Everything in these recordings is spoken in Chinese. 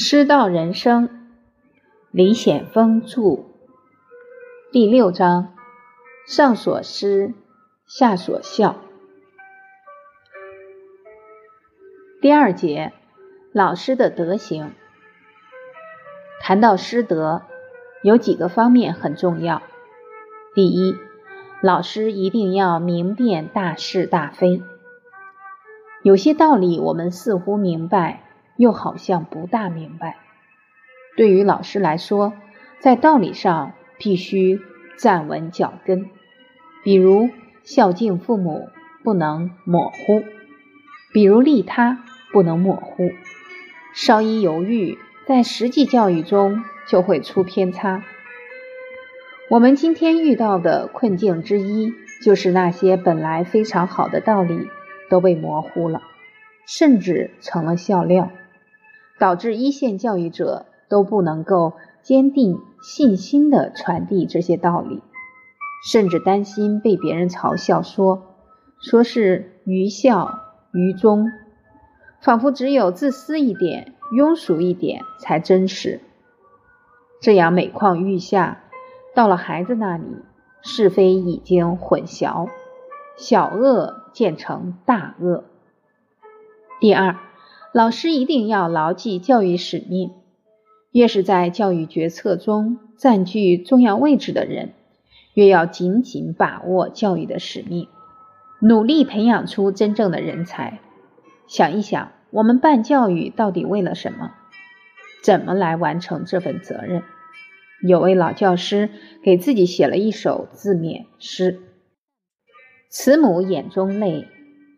师道人生，李显峰著，第六章：上所师，下所效。第二节，老师的德行。谈到师德，有几个方面很重要。第一，老师一定要明辨大是大非。有些道理我们似乎明白。又好像不大明白。对于老师来说，在道理上必须站稳脚跟。比如孝敬父母不能模糊，比如利他不能模糊。稍一犹豫，在实际教育中就会出偏差。我们今天遇到的困境之一，就是那些本来非常好的道理都被模糊了，甚至成了笑料。导致一线教育者都不能够坚定信心地传递这些道理，甚至担心被别人嘲笑，说说是愚孝愚忠，仿佛只有自私一点、庸俗一点才真实。这样每况愈下，到了孩子那里，是非已经混淆，小恶渐成大恶。第二。老师一定要牢记教育使命。越是在教育决策中占据重要位置的人，越要紧紧把握教育的使命，努力培养出真正的人才。想一想，我们办教育到底为了什么？怎么来完成这份责任？有位老教师给自己写了一首自勉诗：“慈母眼中泪，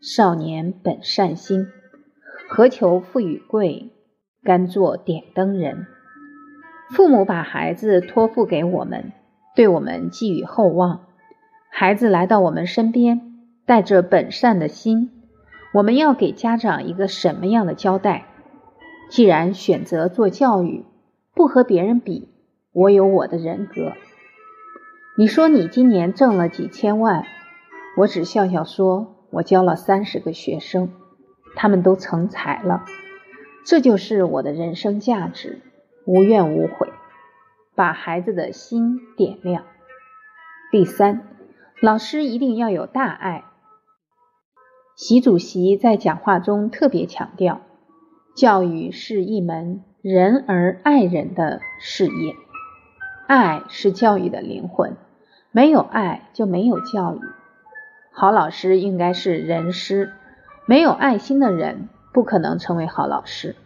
少年本善心。”何求富与贵，甘做点灯人。父母把孩子托付给我们，对我们寄予厚望。孩子来到我们身边，带着本善的心，我们要给家长一个什么样的交代？既然选择做教育，不和别人比，我有我的人格。你说你今年挣了几千万，我只笑笑说，我教了三十个学生。他们都成才了，这就是我的人生价值，无怨无悔，把孩子的心点亮。第三，老师一定要有大爱。习主席在讲话中特别强调，教育是一门仁而爱人的事业，爱是教育的灵魂，没有爱就没有教育。好老师应该是人师。没有爱心的人不可能成为好老师。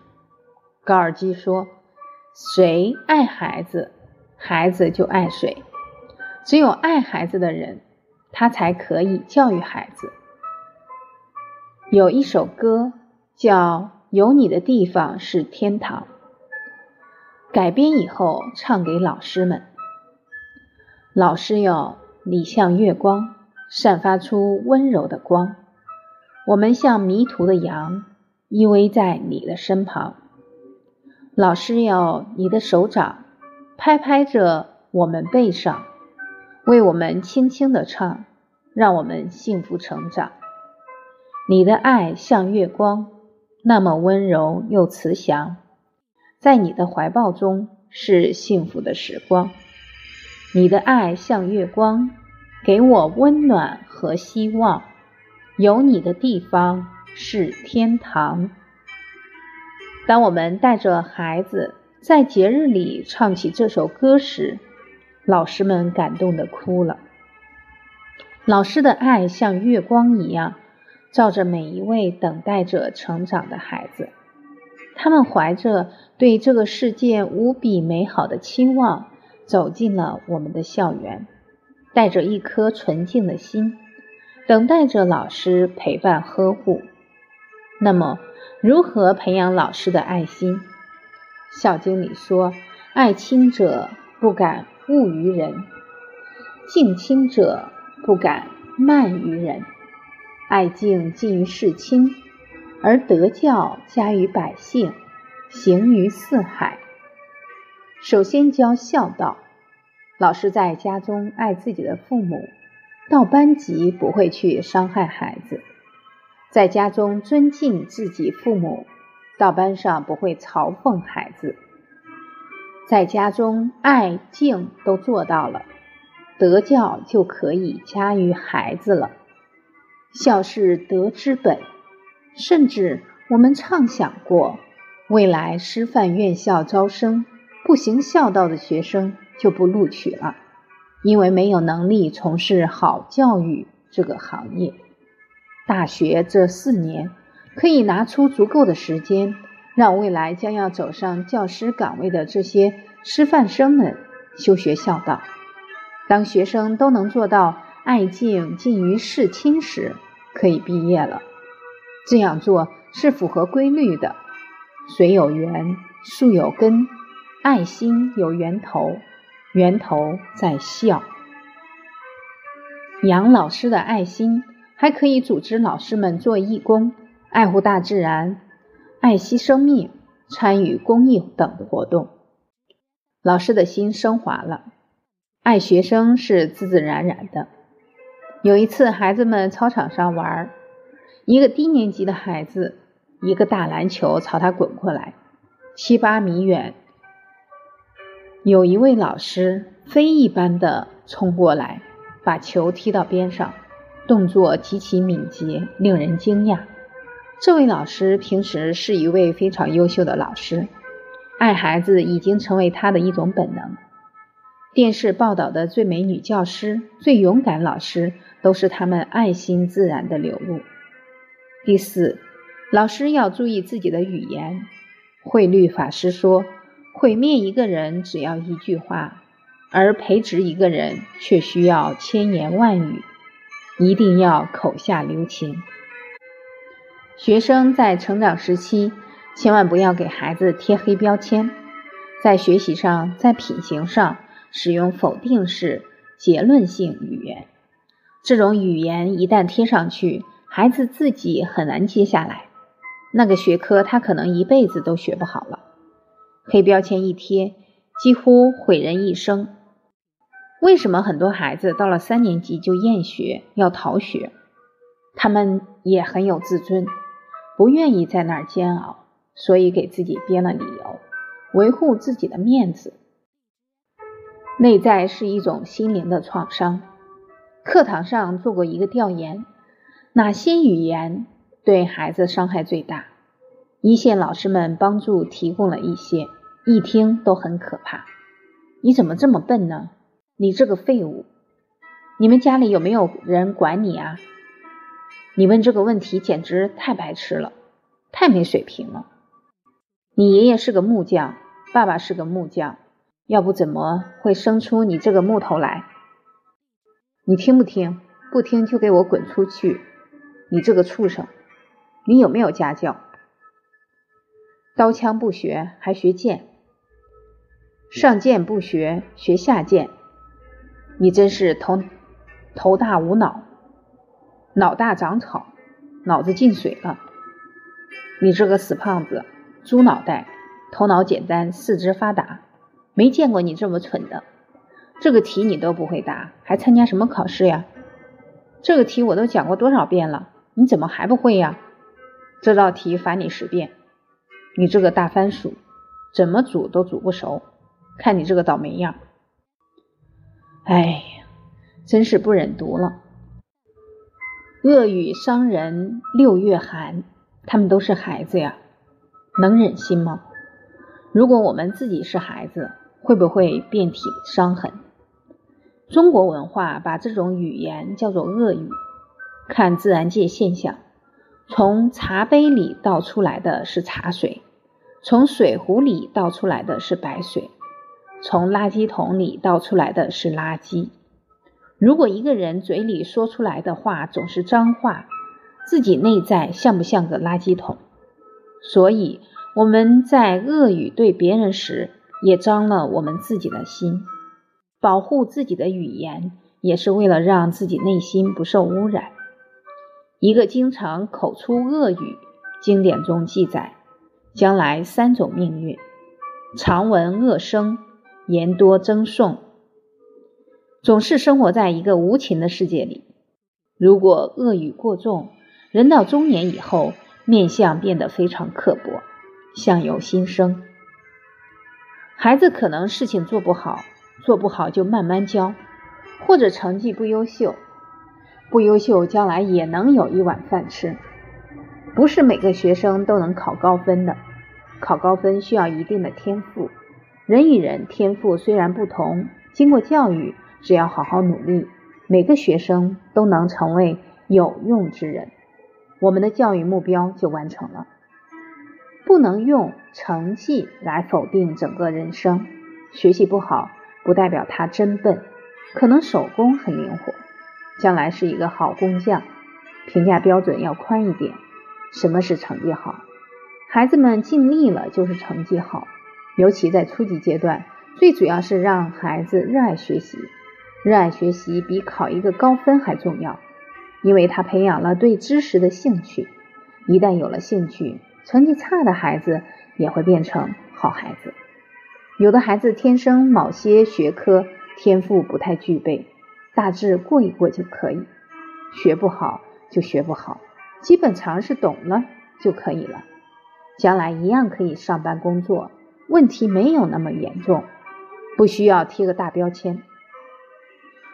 高尔基说：“谁爱孩子，孩子就爱谁。只有爱孩子的人，他才可以教育孩子。”有一首歌叫《有你的地方是天堂》，改编以后唱给老师们。老师要你像月光，散发出温柔的光。我们像迷途的羊，依偎在你的身旁。老师要你的手掌拍拍着我们背上，为我们轻轻的唱，让我们幸福成长。你的爱像月光，那么温柔又慈祥，在你的怀抱中是幸福的时光。你的爱像月光，给我温暖和希望。有你的地方是天堂。当我们带着孩子在节日里唱起这首歌时，老师们感动的哭了。老师的爱像月光一样，照着每一位等待着成长的孩子。他们怀着对这个世界无比美好的期望，走进了我们的校园，带着一颗纯净的心。等待着老师陪伴呵护。那么，如何培养老师的爱心？《孝经》里说：“爱亲者不敢恶于人，敬亲者不敢慢于人。爱敬近于事亲，而德教加于百姓，行于四海。”首先教孝道，老师在家中爱自己的父母。到班级不会去伤害孩子，在家中尊敬自己父母，到班上不会嘲讽孩子，在家中爱敬都做到了，德教就可以加于孩子了。孝是德之本，甚至我们畅想过，未来师范院校招生，不行孝道的学生就不录取了，因为没有能力从事好教育这个行业。大学这四年。可以拿出足够的时间，让未来将要走上教师岗位的这些师范生们修学孝道。当学生都能做到爱敬敬于事亲时，可以毕业了。这样做是符合规律的。水有源，树有根，爱心有源头，源头在笑。养老师的爱心，还可以组织老师们做义工。爱护大自然，爱惜生命，参与公益等活动，老师的心升华了。爱学生是自自然然的。有一次，孩子们操场上玩，一个低年级的孩子，一个大篮球朝他滚过来，七八米远。有一位老师飞一般的冲过来，把球踢到边上，动作极其敏捷，令人惊讶。这位老师平时是一位非常优秀的老师，爱孩子已经成为他的一种本能。电视报道的最美女教师、最勇敢老师，都是他们爱心自然的流露。第四，老师要注意自己的语言。慧律法师说：“毁灭一个人只要一句话，而培植一个人却需要千言万语。一定要口下留情。”学生在成长时期，千万不要给孩子贴黑标签，在学习上、在品行上使用否定式、结论性语言。这种语言一旦贴上去，孩子自己很难接下来。那个学科他可能一辈子都学不好了。黑标签一贴，几乎毁人一生。为什么很多孩子到了三年级就厌学、要逃学？他们也很有自尊。不愿意在那儿煎熬，所以给自己编了理由，维护自己的面子。内在是一种心灵的创伤。课堂上做过一个调研，哪些语言对孩子伤害最大？一线老师们帮助提供了一些，一听都很可怕。你怎么这么笨呢？你这个废物！你们家里有没有人管你啊？你问这个问题简直太白痴了，太没水平了。你爷爷是个木匠，爸爸是个木匠，要不怎么会生出你这个木头来？你听不听？不听就给我滚出去！你这个畜生！你有没有家教？刀枪不学还学剑，上剑不学学下剑，你真是头头大无脑。脑大长草，脑子进水了。你这个死胖子，猪脑袋，头脑简单，四肢发达，没见过你这么蠢的。这个题你都不会答，还参加什么考试呀？这个题我都讲过多少遍了，你怎么还不会呀？这道题罚你十遍。你这个大番薯，怎么煮都煮不熟，看你这个倒霉样。哎呀，真是不忍读了。恶语伤人六月寒，他们都是孩子呀，能忍心吗？如果我们自己是孩子，会不会遍体伤痕？中国文化把这种语言叫做恶语。看自然界现象，从茶杯里倒出来的是茶水，从水壶里倒出来的是白水，从垃圾桶里倒出来的是垃圾。如果一个人嘴里说出来的话总是脏话，自己内在像不像个垃圾桶？所以我们在恶语对别人时，也脏了我们自己的心。保护自己的语言，也是为了让自己内心不受污染。一个经常口出恶语，经典中记载，将来三种命运：常闻恶声，言多争讼。总是生活在一个无情的世界里。如果恶语过重，人到中年以后，面相变得非常刻薄，相由心生。孩子可能事情做不好，做不好就慢慢教，或者成绩不优秀，不优秀将来也能有一碗饭吃。不是每个学生都能考高分的，考高分需要一定的天赋。人与人天赋虽然不同，经过教育，只要好好努力，每个学生都能成为有用之人，我们的教育目标就完成了。不能用成绩来否定整个人生。学习不好不代表他真笨，可能手工很灵活，将来是一个好工匠。评价标准要宽一点。什么是成绩好？孩子们尽力了就是成绩好。尤其在初级阶段，最主要是让孩子热爱学习。热爱学习比考一个高分还重要，因为他培养了对知识的兴趣。一旦有了兴趣，成绩差的孩子也会变成好孩子。有的孩子天生某些学科天赋不太具备，大致过一过就可以。学不好就学不好。基本常识懂了就可以了，将来一样可以上班工作，问题没有那么严重，不需要贴个大标签。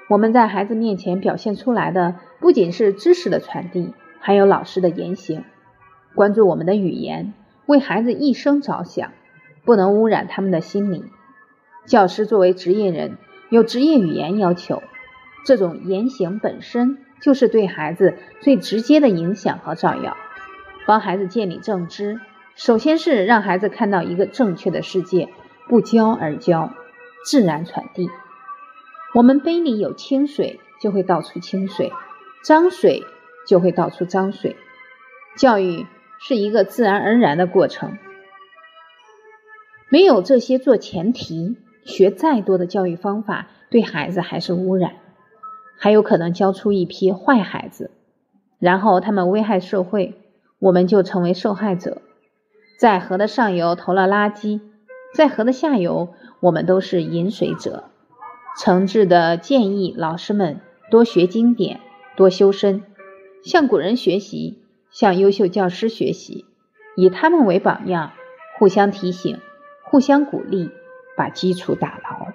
我们在孩子面前表现出来的不仅是知识的传递，还有老师的言行。关注我们的语言，为孩子一生着想，不能污染他们的心灵。教师作为职业人，有职业语言要求，这种言行本身。就是对孩子最直接的影响和照耀，帮孩子建立正知。首先是让孩子看到一个正确的世界，不教而教，自然传递。我们杯里有清水，就会倒出清水；脏水就会倒出脏水。教育是一个自然而然的过程，没有这些做前提，学再多的教育方法，对孩子还是污染。还有可能教出一批坏孩子，然后他们危害社会，我们就成为受害者。在河的上游投了垃圾，在河的下游，我们都是饮水者。诚挚的建议老师们多学经典，多修身，向古人学习，向优秀教师学习，以他们为榜样，互相提醒，互相鼓励，把基础打牢。